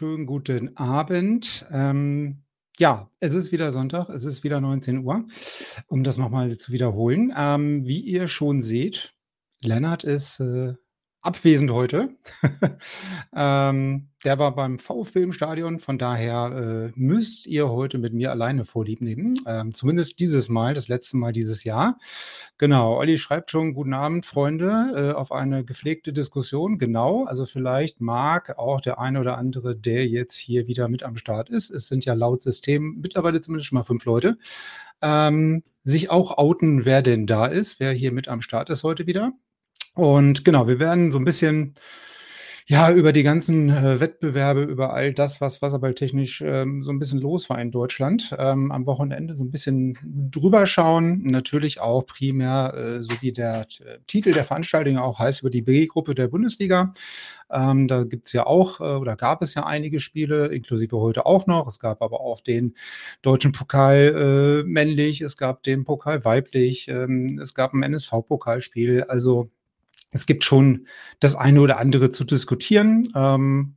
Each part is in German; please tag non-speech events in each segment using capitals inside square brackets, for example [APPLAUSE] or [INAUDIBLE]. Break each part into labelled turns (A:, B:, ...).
A: Wunderschönen guten Abend. Ähm, ja, es ist wieder Sonntag, es ist wieder 19 Uhr, um das nochmal zu wiederholen. Ähm, wie ihr schon seht, Lennart ist äh, abwesend heute. [LAUGHS] ähm, der war beim VfB im Stadion, von daher äh, müsst ihr heute mit mir alleine vorlieb nehmen. Ähm, zumindest dieses Mal, das letzte Mal dieses Jahr. Genau, Olli schreibt schon, guten Abend, Freunde, äh, auf eine gepflegte Diskussion. Genau, also vielleicht mag auch der eine oder andere, der jetzt hier wieder mit am Start ist, es sind ja laut System mittlerweile zumindest schon mal fünf Leute, ähm, sich auch outen, wer denn da ist, wer hier mit am Start ist heute wieder. Und genau, wir werden so ein bisschen ja über die ganzen äh, Wettbewerbe, über all das, was wasserballtechnisch ähm, so ein bisschen los war in Deutschland, ähm, am Wochenende so ein bisschen drüber schauen. Natürlich auch primär, äh, so wie der äh, Titel der Veranstaltung auch heißt, über die B-Gruppe der Bundesliga. Ähm, da gibt es ja auch, äh, oder gab es ja einige Spiele, inklusive heute auch noch. Es gab aber auch den deutschen Pokal äh, männlich, es gab den Pokal weiblich, ähm, es gab ein NSV-Pokalspiel. Also es gibt schon das eine oder andere zu diskutieren. Ähm,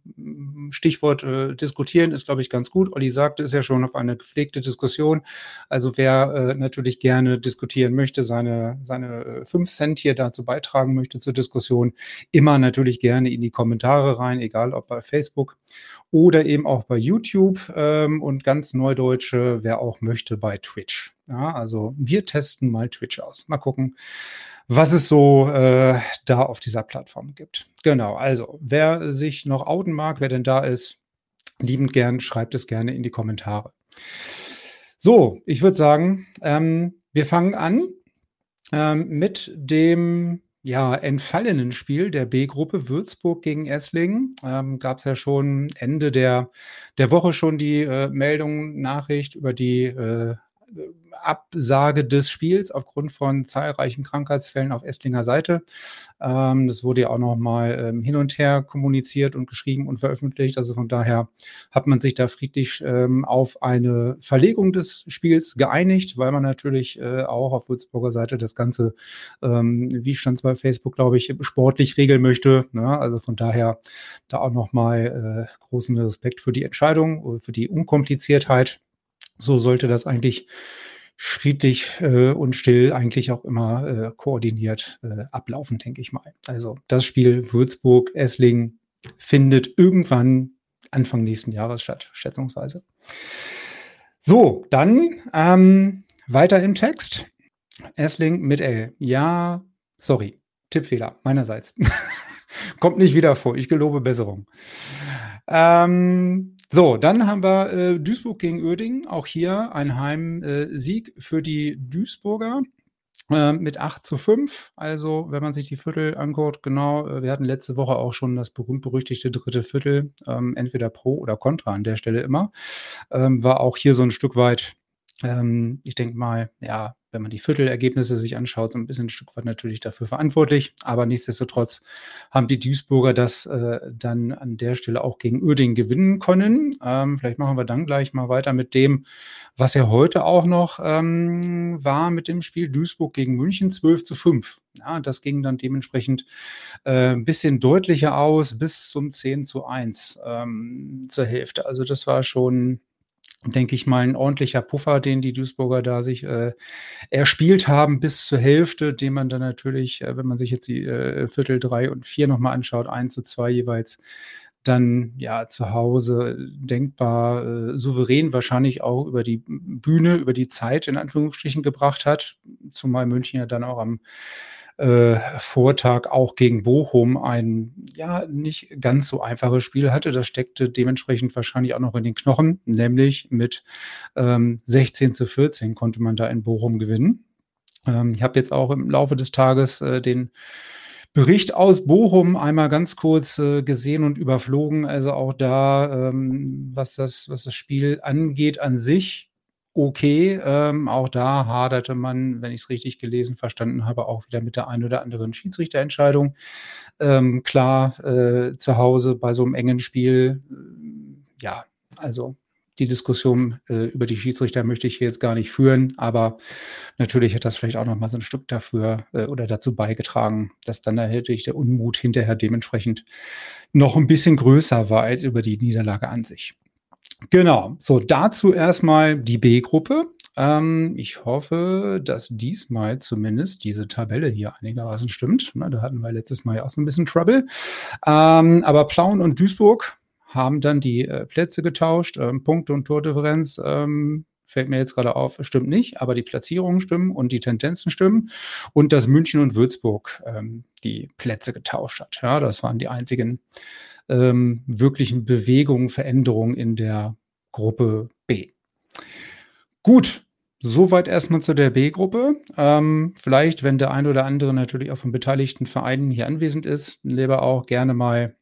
A: Stichwort äh, diskutieren ist, glaube ich, ganz gut. Olli sagte es ja schon auf eine gepflegte Diskussion. Also wer äh, natürlich gerne diskutieren möchte, seine, seine äh, fünf Cent hier dazu beitragen möchte zur Diskussion, immer natürlich gerne in die Kommentare rein, egal ob bei Facebook oder eben auch bei YouTube ähm, und ganz Neudeutsche, wer auch möchte, bei Twitch. Ja, also wir testen mal Twitch aus. Mal gucken, was es so äh, da auf dieser Plattform gibt. Genau, also wer sich noch outen mag, wer denn da ist, liebend gern, schreibt es gerne in die Kommentare. So, ich würde sagen, ähm, wir fangen an ähm, mit dem ja, entfallenen Spiel der B-Gruppe Würzburg gegen Esslingen. Ähm, Gab es ja schon Ende der, der Woche schon die äh, Meldung, Nachricht über die äh, Absage des Spiels aufgrund von zahlreichen Krankheitsfällen auf Esslinger Seite. Ähm, das wurde ja auch noch mal ähm, hin und her kommuniziert und geschrieben und veröffentlicht. Also von daher hat man sich da friedlich ähm, auf eine Verlegung des Spiels geeinigt, weil man natürlich äh, auch auf Würzburger Seite das Ganze, ähm, wie stand es bei Facebook, glaube ich, sportlich regeln möchte. Ne? Also von daher da auch noch mal äh, großen Respekt für die Entscheidung, für die Unkompliziertheit. So sollte das eigentlich friedlich äh, und still eigentlich auch immer äh, koordiniert äh, ablaufen, denke ich mal. Also das Spiel Würzburg-Essling findet irgendwann Anfang nächsten Jahres statt, schätzungsweise. So, dann ähm, weiter im Text. Essling mit L. Ja, sorry, Tippfehler meinerseits. [LAUGHS] Kommt nicht wieder vor. Ich gelobe Besserung. Ähm, so, dann haben wir äh, Duisburg gegen Oerding. Auch hier ein Heimsieg äh, für die Duisburger äh, mit 8 zu 5. Also, wenn man sich die Viertel anguckt, genau, äh, wir hatten letzte Woche auch schon das berühmt-berüchtigte dritte Viertel, ähm, entweder pro oder contra an der Stelle immer. Ähm, war auch hier so ein Stück weit, ähm, ich denke mal, ja, wenn man die Viertelergebnisse sich anschaut, so ein bisschen ein Stück weit natürlich dafür verantwortlich. Aber nichtsdestotrotz haben die Duisburger das äh, dann an der Stelle auch gegen Uerdingen gewinnen können. Ähm, vielleicht machen wir dann gleich mal weiter mit dem, was ja heute auch noch ähm, war mit dem Spiel Duisburg gegen München 12 zu 5. Ja, das ging dann dementsprechend äh, ein bisschen deutlicher aus bis zum 10 zu 1 ähm, zur Hälfte. Also das war schon denke ich mal, ein ordentlicher Puffer, den die Duisburger da sich äh, erspielt haben bis zur Hälfte, den man dann natürlich, äh, wenn man sich jetzt die äh, Viertel drei und vier nochmal anschaut, eins zu zwei jeweils dann ja zu Hause denkbar äh, souverän wahrscheinlich auch über die Bühne, über die Zeit in Anführungsstrichen gebracht hat, zumal München ja dann auch am äh, Vortag auch gegen Bochum ein ja nicht ganz so einfaches Spiel hatte. Das steckte dementsprechend wahrscheinlich auch noch in den Knochen, nämlich mit ähm, 16 zu 14 konnte man da in Bochum gewinnen. Ähm, ich habe jetzt auch im Laufe des Tages äh, den Bericht aus Bochum einmal ganz kurz äh, gesehen und überflogen. Also auch da, ähm, was, das, was das Spiel angeht an sich, okay. Ähm, auch da haderte man, wenn ich es richtig gelesen, verstanden habe, auch wieder mit der einen oder anderen Schiedsrichterentscheidung. Ähm, klar, äh, zu Hause bei so einem engen Spiel, äh, ja, also die Diskussion äh, über die Schiedsrichter möchte ich hier jetzt gar nicht führen, aber natürlich hat das vielleicht auch noch mal so ein Stück dafür äh, oder dazu beigetragen, dass dann natürlich der Unmut hinterher dementsprechend noch ein bisschen größer war als über die Niederlage an sich. Genau, so dazu erstmal die B-Gruppe. Ähm, ich hoffe, dass diesmal zumindest diese Tabelle hier einigermaßen stimmt. Na, da hatten wir letztes Mal ja auch so ein bisschen Trouble. Ähm, aber Plauen und Duisburg haben dann die äh, Plätze getauscht. Ähm, Punkte und Tordifferenz ähm, fällt mir jetzt gerade auf, stimmt nicht, aber die Platzierungen stimmen und die Tendenzen stimmen. Und dass München und Würzburg ähm, die Plätze getauscht hat. Ja, das waren die einzigen ähm, wirklichen Bewegungen, Veränderungen in der Gruppe B. Gut, Soweit erstmal zu der B-Gruppe. Ähm, vielleicht, wenn der ein oder andere natürlich auch von beteiligten Vereinen hier anwesend ist, lieber auch gerne mal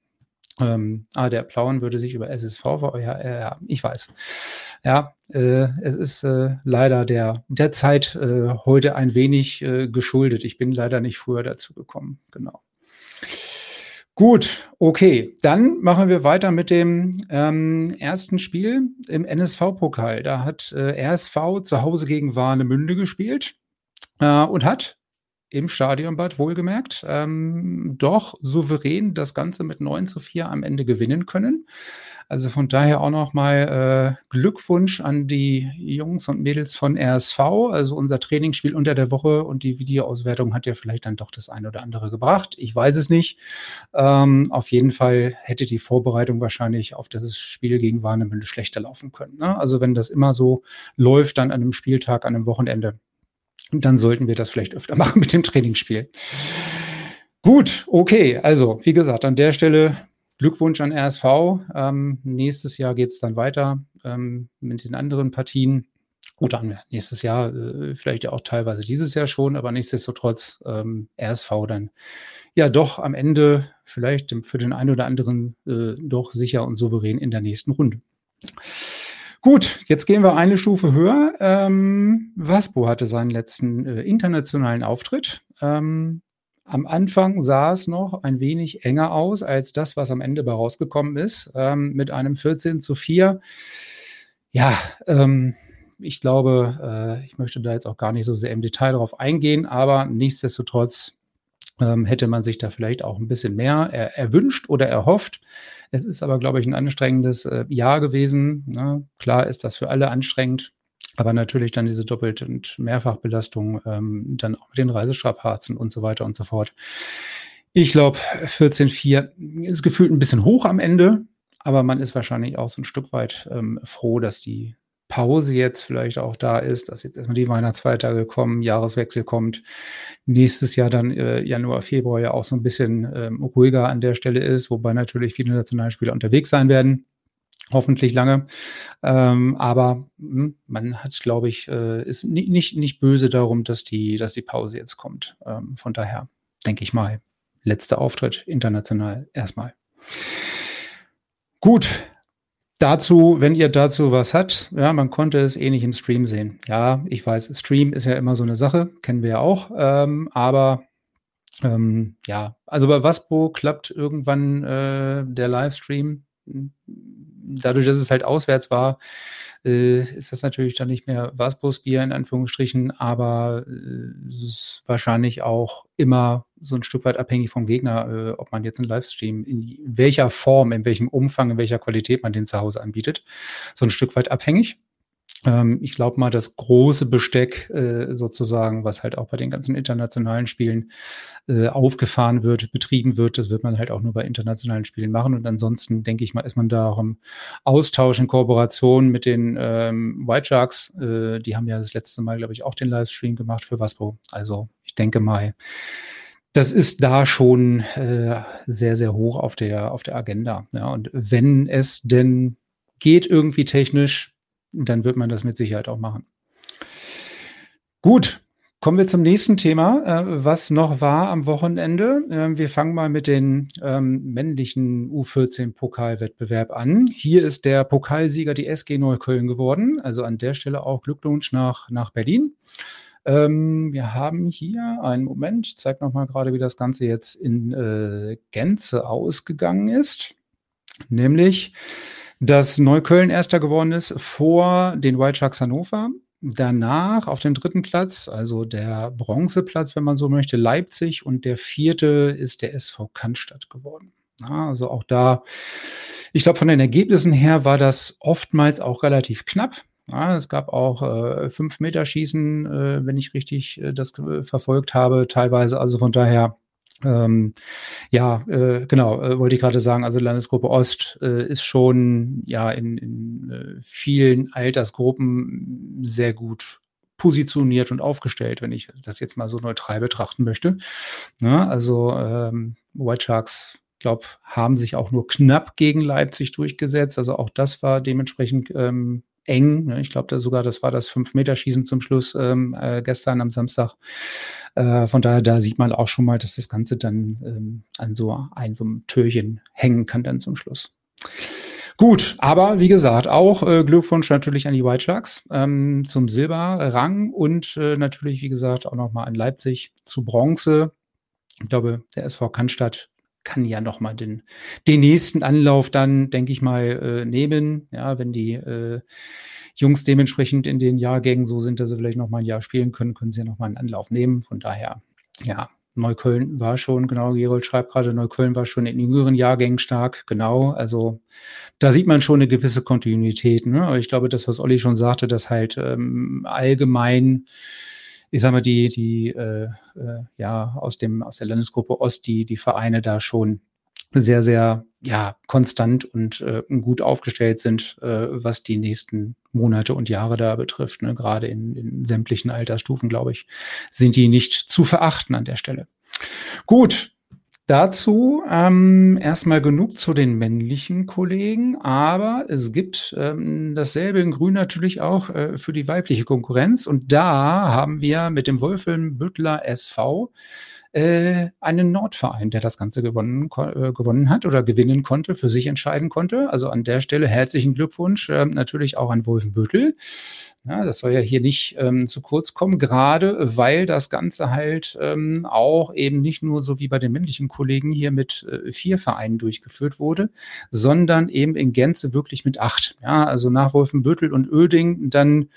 A: ähm, ah, der Plauen würde sich über SSV, ja, ja, ich weiß. Ja, äh, es ist äh, leider der, der Zeit äh, heute ein wenig äh, geschuldet. Ich bin leider nicht früher dazu gekommen. Genau. Gut, okay. Dann machen wir weiter mit dem ähm, ersten Spiel im NSV-Pokal. Da hat äh, RSV zu Hause gegen Warnemünde gespielt äh, und hat im Stadionbad wohlgemerkt, ähm, doch souverän das Ganze mit 9 zu 4 am Ende gewinnen können. Also von daher auch nochmal äh, Glückwunsch an die Jungs und Mädels von RSV. Also unser Trainingsspiel unter der Woche und die Videoauswertung hat ja vielleicht dann doch das eine oder andere gebracht. Ich weiß es nicht. Ähm, auf jeden Fall hätte die Vorbereitung wahrscheinlich auf das Spiel gegen Warnemünde schlechter laufen können. Ne? Also wenn das immer so läuft, dann an einem Spieltag, an einem Wochenende, und dann sollten wir das vielleicht öfter [LAUGHS] machen mit dem Trainingsspiel. Gut, okay. Also, wie gesagt, an der Stelle Glückwunsch an RSV. Ähm, nächstes Jahr geht es dann weiter ähm, mit den anderen Partien. Gut, dann nächstes Jahr, äh, vielleicht auch teilweise dieses Jahr schon, aber nichtsdestotrotz ähm, RSV dann ja doch am Ende vielleicht für den einen oder anderen äh, doch sicher und souverän in der nächsten Runde. Gut, jetzt gehen wir eine Stufe höher. Ähm, Waspo hatte seinen letzten äh, internationalen Auftritt. Ähm, am Anfang sah es noch ein wenig enger aus als das, was am Ende bei rausgekommen ist, ähm, mit einem 14 zu 4. Ja, ähm, ich glaube, äh, ich möchte da jetzt auch gar nicht so sehr im Detail darauf eingehen, aber nichtsdestotrotz ähm, hätte man sich da vielleicht auch ein bisschen mehr er, erwünscht oder erhofft. Es ist aber, glaube ich, ein anstrengendes äh, Jahr gewesen. Ne? Klar ist das für alle anstrengend, aber natürlich dann diese Doppelt- und Mehrfachbelastung, ähm, dann auch mit den Reisestrapazen und so weiter und so fort. Ich glaube, 14,4 ist gefühlt ein bisschen hoch am Ende, aber man ist wahrscheinlich auch so ein Stück weit ähm, froh, dass die Pause jetzt vielleicht auch da ist, dass jetzt erstmal die Weihnachtsfeiertage kommen, Jahreswechsel kommt, nächstes Jahr dann äh, Januar, Februar ja auch so ein bisschen ähm, ruhiger an der Stelle ist, wobei natürlich viele Nationalspieler unterwegs sein werden. Hoffentlich lange. Ähm, aber mh, hm, man hat, glaube ich, äh, ist nicht, nicht böse darum, dass die, dass die Pause jetzt kommt. Ähm, von daher denke ich mal, letzter Auftritt international erstmal. Gut, Dazu, wenn ihr dazu was habt, ja, man konnte es eh nicht im Stream sehen. Ja, ich weiß, Stream ist ja immer so eine Sache, kennen wir ja auch, ähm, aber ähm, ja, also bei Waspo klappt irgendwann äh, der Livestream. Dadurch, dass es halt auswärts war, äh, ist das natürlich dann nicht mehr Wasbos Bier in Anführungsstrichen, aber äh, es ist wahrscheinlich auch immer so ein Stück weit abhängig vom Gegner, äh, ob man jetzt einen Livestream in welcher Form, in welchem Umfang, in welcher Qualität man den zu Hause anbietet. So ein Stück weit abhängig. Ähm, ich glaube mal, das große Besteck äh, sozusagen, was halt auch bei den ganzen internationalen Spielen äh, aufgefahren wird, betrieben wird, das wird man halt auch nur bei internationalen Spielen machen. Und ansonsten denke ich mal, ist man da auch im Austausch in Kooperation mit den ähm, White Sharks. Äh, die haben ja das letzte Mal, glaube ich, auch den Livestream gemacht für Waspo. Also ich denke mal, das ist da schon äh, sehr, sehr hoch auf der, auf der Agenda. Ja, und wenn es denn geht irgendwie technisch, dann wird man das mit Sicherheit auch machen. Gut, kommen wir zum nächsten Thema, äh, was noch war am Wochenende. Äh, wir fangen mal mit den ähm, männlichen U14-Pokalwettbewerb an. Hier ist der Pokalsieger die SG Neukölln geworden. Also an der Stelle auch Glückwunsch nach, nach Berlin. Ähm, wir haben hier einen Moment, ich zeige nochmal gerade, wie das Ganze jetzt in äh, Gänze ausgegangen ist. Nämlich dass Neukölln erster geworden ist vor den White Sharks Hannover. Danach auf dem dritten Platz, also der Bronzeplatz, wenn man so möchte, Leipzig und der vierte ist der SV Cannstatt geworden. Ja, also auch da, ich glaube, von den Ergebnissen her war das oftmals auch relativ knapp. Ja, es gab auch äh, fünf Meter Schießen, äh, wenn ich richtig äh, das verfolgt habe, teilweise. Also von daher ähm, ja, äh, genau, äh, wollte ich gerade sagen, also Landesgruppe Ost äh, ist schon ja in, in äh, vielen Altersgruppen sehr gut positioniert und aufgestellt, wenn ich das jetzt mal so neutral betrachten möchte. Ja, ne, also ähm, White Sharks, glaube, haben sich auch nur knapp gegen Leipzig durchgesetzt. Also auch das war dementsprechend ähm, eng. Ne? Ich glaube da sogar, das war das Fünf-Meter-Schießen zum Schluss ähm, äh, gestern am Samstag. Äh, von daher, da sieht man auch schon mal, dass das Ganze dann ähm, an so ein so einem Türchen hängen kann dann zum Schluss. Gut, aber wie gesagt, auch äh, Glückwunsch natürlich an die White Sharks ähm, zum Silberrang und äh, natürlich, wie gesagt, auch nochmal an Leipzig zu Bronze. Ich glaube, der SV Cannstatt kann ja noch mal den, den nächsten Anlauf dann, denke ich mal, äh, nehmen. Ja, wenn die äh, Jungs dementsprechend in den Jahrgängen so sind, dass sie vielleicht noch mal ein Jahr spielen können, können sie ja noch mal einen Anlauf nehmen. Von daher, ja, Neukölln war schon, genau, Gerold schreibt gerade, Neukölln war schon in jüngeren Jahrgängen stark, genau. Also da sieht man schon eine gewisse Kontinuität. Ne? Aber ich glaube, das, was Olli schon sagte, dass halt ähm, allgemein ich sag mal, die, die äh, äh, ja aus dem, aus der Landesgruppe Ost, die, die Vereine da schon sehr, sehr ja, konstant und äh, gut aufgestellt sind, äh, was die nächsten Monate und Jahre da betrifft. Ne? Gerade in, in sämtlichen Altersstufen, glaube ich, sind die nicht zu verachten an der Stelle. Gut, Dazu ähm, erstmal genug zu den männlichen Kollegen, aber es gibt ähm, dasselbe in Grün natürlich auch äh, für die weibliche Konkurrenz. Und da haben wir mit dem Wolfelnbüttler SV äh, einen Nordverein, der das Ganze gewonnen, äh, gewonnen hat oder gewinnen konnte, für sich entscheiden konnte. Also an der Stelle herzlichen Glückwunsch äh, natürlich auch an Wolfenbüttel. Ja, das soll ja hier nicht ähm, zu kurz kommen, gerade weil das Ganze halt ähm, auch eben nicht nur so wie bei den männlichen Kollegen hier mit äh, vier Vereinen durchgeführt wurde, sondern eben in Gänze wirklich mit acht. Ja, also nach Wolfenbüttel und Öding dann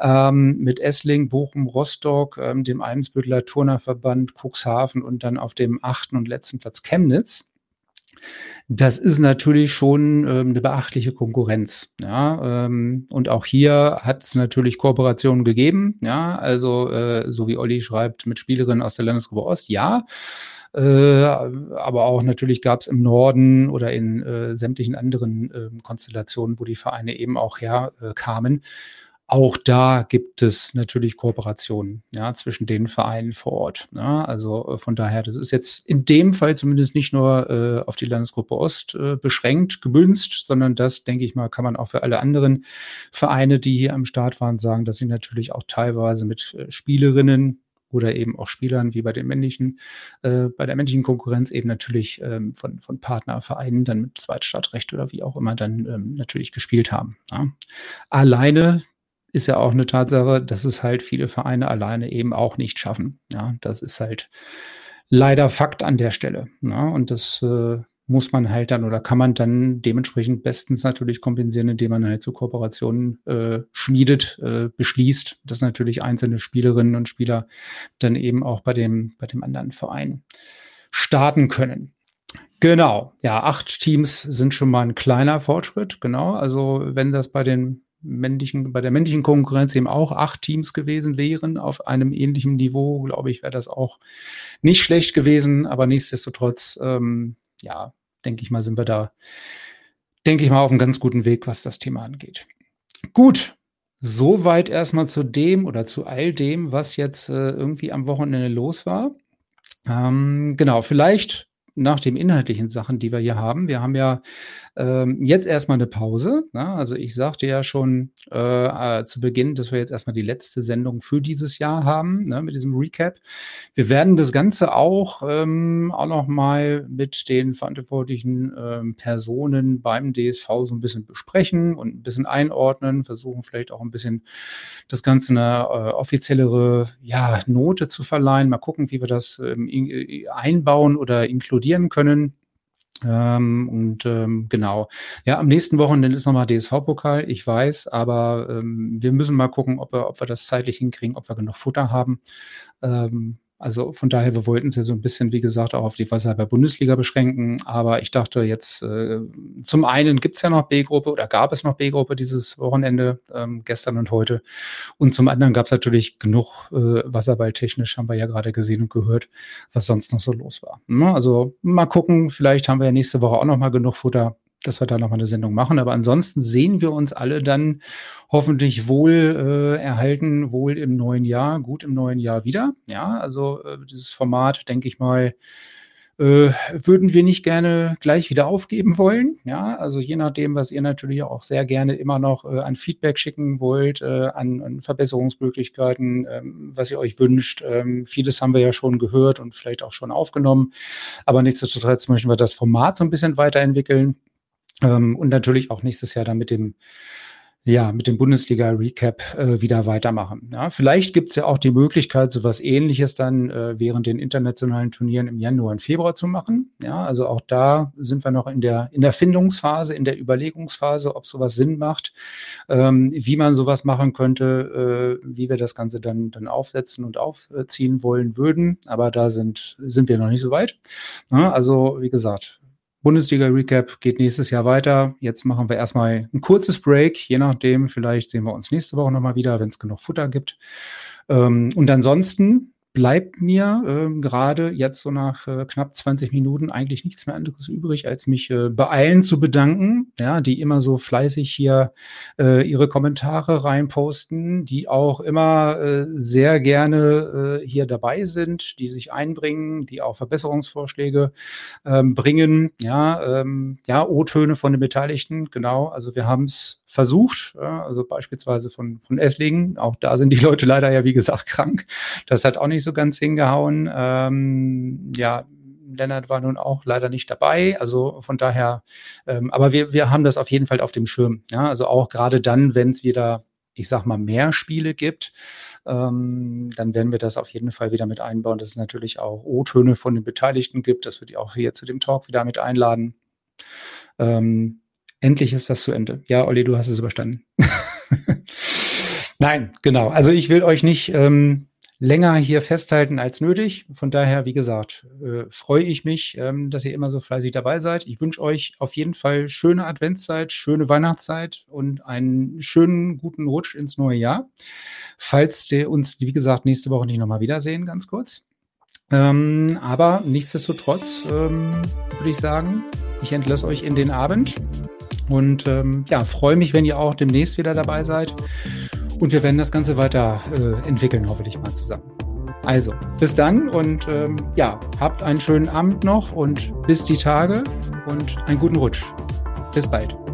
A: ähm, mit Essling, Bochum, Rostock, ähm, dem Eimsbütteler Turnerverband, Cuxhaven und dann auf dem achten und letzten Platz Chemnitz. Das ist natürlich schon ähm, eine beachtliche Konkurrenz. Ja, ähm, und auch hier hat es natürlich Kooperationen gegeben. Ja, also äh, so wie Olli schreibt, mit Spielerinnen aus der Landesgruppe Ost, ja. Äh, aber auch natürlich gab es im Norden oder in äh, sämtlichen anderen äh, Konstellationen, wo die Vereine eben auch herkamen, auch da gibt es natürlich Kooperationen ja, zwischen den Vereinen vor Ort. Ja, also äh, von daher, das ist jetzt in dem Fall zumindest nicht nur äh, auf die Landesgruppe Ost äh, beschränkt, gebünzt, sondern das, denke ich mal, kann man auch für alle anderen Vereine, die hier am Start waren, sagen, dass sie natürlich auch teilweise mit äh, Spielerinnen oder eben auch Spielern wie bei den männlichen, äh, bei der männlichen Konkurrenz eben natürlich ähm, von, von Partnervereinen dann mit Zweitstadtrecht oder wie auch immer dann ähm, natürlich gespielt haben. Ja. Alleine ist ja auch eine Tatsache, dass es halt viele Vereine alleine eben auch nicht schaffen. Ja, das ist halt leider Fakt an der Stelle. Ja, und das äh, muss man halt dann oder kann man dann dementsprechend bestens natürlich kompensieren, indem man halt so Kooperationen äh, schmiedet, äh, beschließt, dass natürlich einzelne Spielerinnen und Spieler dann eben auch bei dem, bei dem anderen Verein starten können. Genau, ja, acht Teams sind schon mal ein kleiner Fortschritt, genau. Also wenn das bei den männlichen, bei der männlichen Konkurrenz eben auch acht Teams gewesen wären auf einem ähnlichen Niveau, glaube ich, wäre das auch nicht schlecht gewesen. Aber nichtsdestotrotz, ähm, ja, denke ich mal, sind wir da, denke ich mal, auf einem ganz guten Weg, was das Thema angeht. Gut, soweit erstmal zu dem oder zu all dem, was jetzt äh, irgendwie am Wochenende los war. Ähm, genau, vielleicht nach den inhaltlichen Sachen, die wir hier haben. Wir haben ja ähm, jetzt erstmal eine Pause. Ne? Also ich sagte ja schon äh, äh, zu Beginn, dass wir jetzt erstmal die letzte Sendung für dieses Jahr haben, ne, mit diesem Recap. Wir werden das Ganze auch, ähm, auch noch mal mit den verantwortlichen ähm, Personen beim DSV so ein bisschen besprechen und ein bisschen einordnen, versuchen vielleicht auch ein bisschen das Ganze eine äh, offiziellere ja, Note zu verleihen. Mal gucken, wie wir das ähm, in, einbauen oder inkludieren können. Ähm, und ähm, genau, ja, am nächsten Wochenende ist nochmal DSV-Pokal, ich weiß, aber ähm, wir müssen mal gucken, ob wir, ob wir das zeitlich hinkriegen, ob wir genug Futter haben. Ähm, also von daher, wir wollten es ja so ein bisschen, wie gesagt, auch auf die Wasserhalber Bundesliga beschränken. Aber ich dachte jetzt, äh, zum einen gibt es ja noch B-Gruppe oder gab es noch B-Gruppe dieses Wochenende, ähm, gestern und heute. Und zum anderen gab es natürlich genug äh, Wasserballtechnisch, haben wir ja gerade gesehen und gehört, was sonst noch so los war. Ne? Also mal gucken, vielleicht haben wir ja nächste Woche auch noch mal genug Futter dass wir da nochmal eine Sendung machen. Aber ansonsten sehen wir uns alle dann hoffentlich wohl äh, erhalten, wohl im neuen Jahr, gut im neuen Jahr wieder. Ja, also äh, dieses Format, denke ich mal, äh, würden wir nicht gerne gleich wieder aufgeben wollen. Ja, also je nachdem, was ihr natürlich auch sehr gerne immer noch äh, an Feedback schicken wollt, äh, an, an, Verbesserungsmöglichkeiten, ähm, was ihr euch wünscht. Ähm, vieles haben wir ja schon gehört und vielleicht auch schon aufgenommen. Aber nichtsdestotrotz möchten wir das Format so ein bisschen weiterentwickeln. Ähm, und natürlich auch nächstes Jahr dann mit dem ja, mit dem Bundesliga-Recap äh, wieder weitermachen. Ja, vielleicht gibt es ja auch die Möglichkeit, so was ähnliches dann äh, während den internationalen Turnieren im Januar und Februar zu machen. Ja, also auch da sind wir noch in der, in der Findungsphase, in der Überlegungsphase, ob sowas Sinn macht, ähm, wie man sowas machen könnte, äh, wie wir das Ganze dann, dann aufsetzen und aufziehen wollen würden. Aber da sind, sind wir noch nicht so weit. Ja, also, wie gesagt, Bundesliga-Recap geht nächstes Jahr weiter. Jetzt machen wir erstmal ein kurzes Break, je nachdem. Vielleicht sehen wir uns nächste Woche nochmal wieder, wenn es genug Futter gibt. Ähm, und ansonsten bleibt mir äh, gerade jetzt so nach äh, knapp 20 Minuten eigentlich nichts mehr anderes übrig, als mich äh, bei zu bedanken, ja, die immer so fleißig hier äh, ihre Kommentare reinposten, die auch immer äh, sehr gerne äh, hier dabei sind, die sich einbringen, die auch Verbesserungsvorschläge ähm, bringen, ja, ähm, ja, O-Töne von den Beteiligten, genau. Also wir haben es versucht, also beispielsweise von, von Esslingen. Auch da sind die Leute leider ja, wie gesagt, [LAUGHS] krank. Das hat auch nicht so ganz hingehauen. Ähm, ja, Lennart war nun auch leider nicht dabei. Also von daher, ähm, aber wir, wir haben das auf jeden Fall auf dem Schirm. Ja, also auch gerade dann, wenn es wieder, ich sag mal, mehr Spiele gibt, ähm, dann werden wir das auf jeden Fall wieder mit einbauen, dass es natürlich auch O-Töne von den Beteiligten gibt, dass wir die auch hier zu dem Talk wieder mit einladen. Ähm, endlich ist das zu Ende. Ja, Olli, du hast es überstanden. [LAUGHS] Nein, genau. Also ich will euch nicht ähm, länger hier festhalten als nötig. Von daher, wie gesagt, äh, freue ich mich, ähm, dass ihr immer so fleißig dabei seid. Ich wünsche euch auf jeden Fall schöne Adventszeit, schöne Weihnachtszeit und einen schönen guten Rutsch ins neue Jahr. Falls wir uns, wie gesagt, nächste Woche nicht nochmal wiedersehen, ganz kurz. Ähm, aber nichtsdestotrotz ähm, würde ich sagen, ich entlasse euch in den Abend und ähm, ja, freue mich, wenn ihr auch demnächst wieder dabei seid. Und wir werden das Ganze weiter äh, entwickeln, hoffentlich mal zusammen. Also, bis dann und ähm, ja, habt einen schönen Abend noch und bis die Tage und einen guten Rutsch. Bis bald.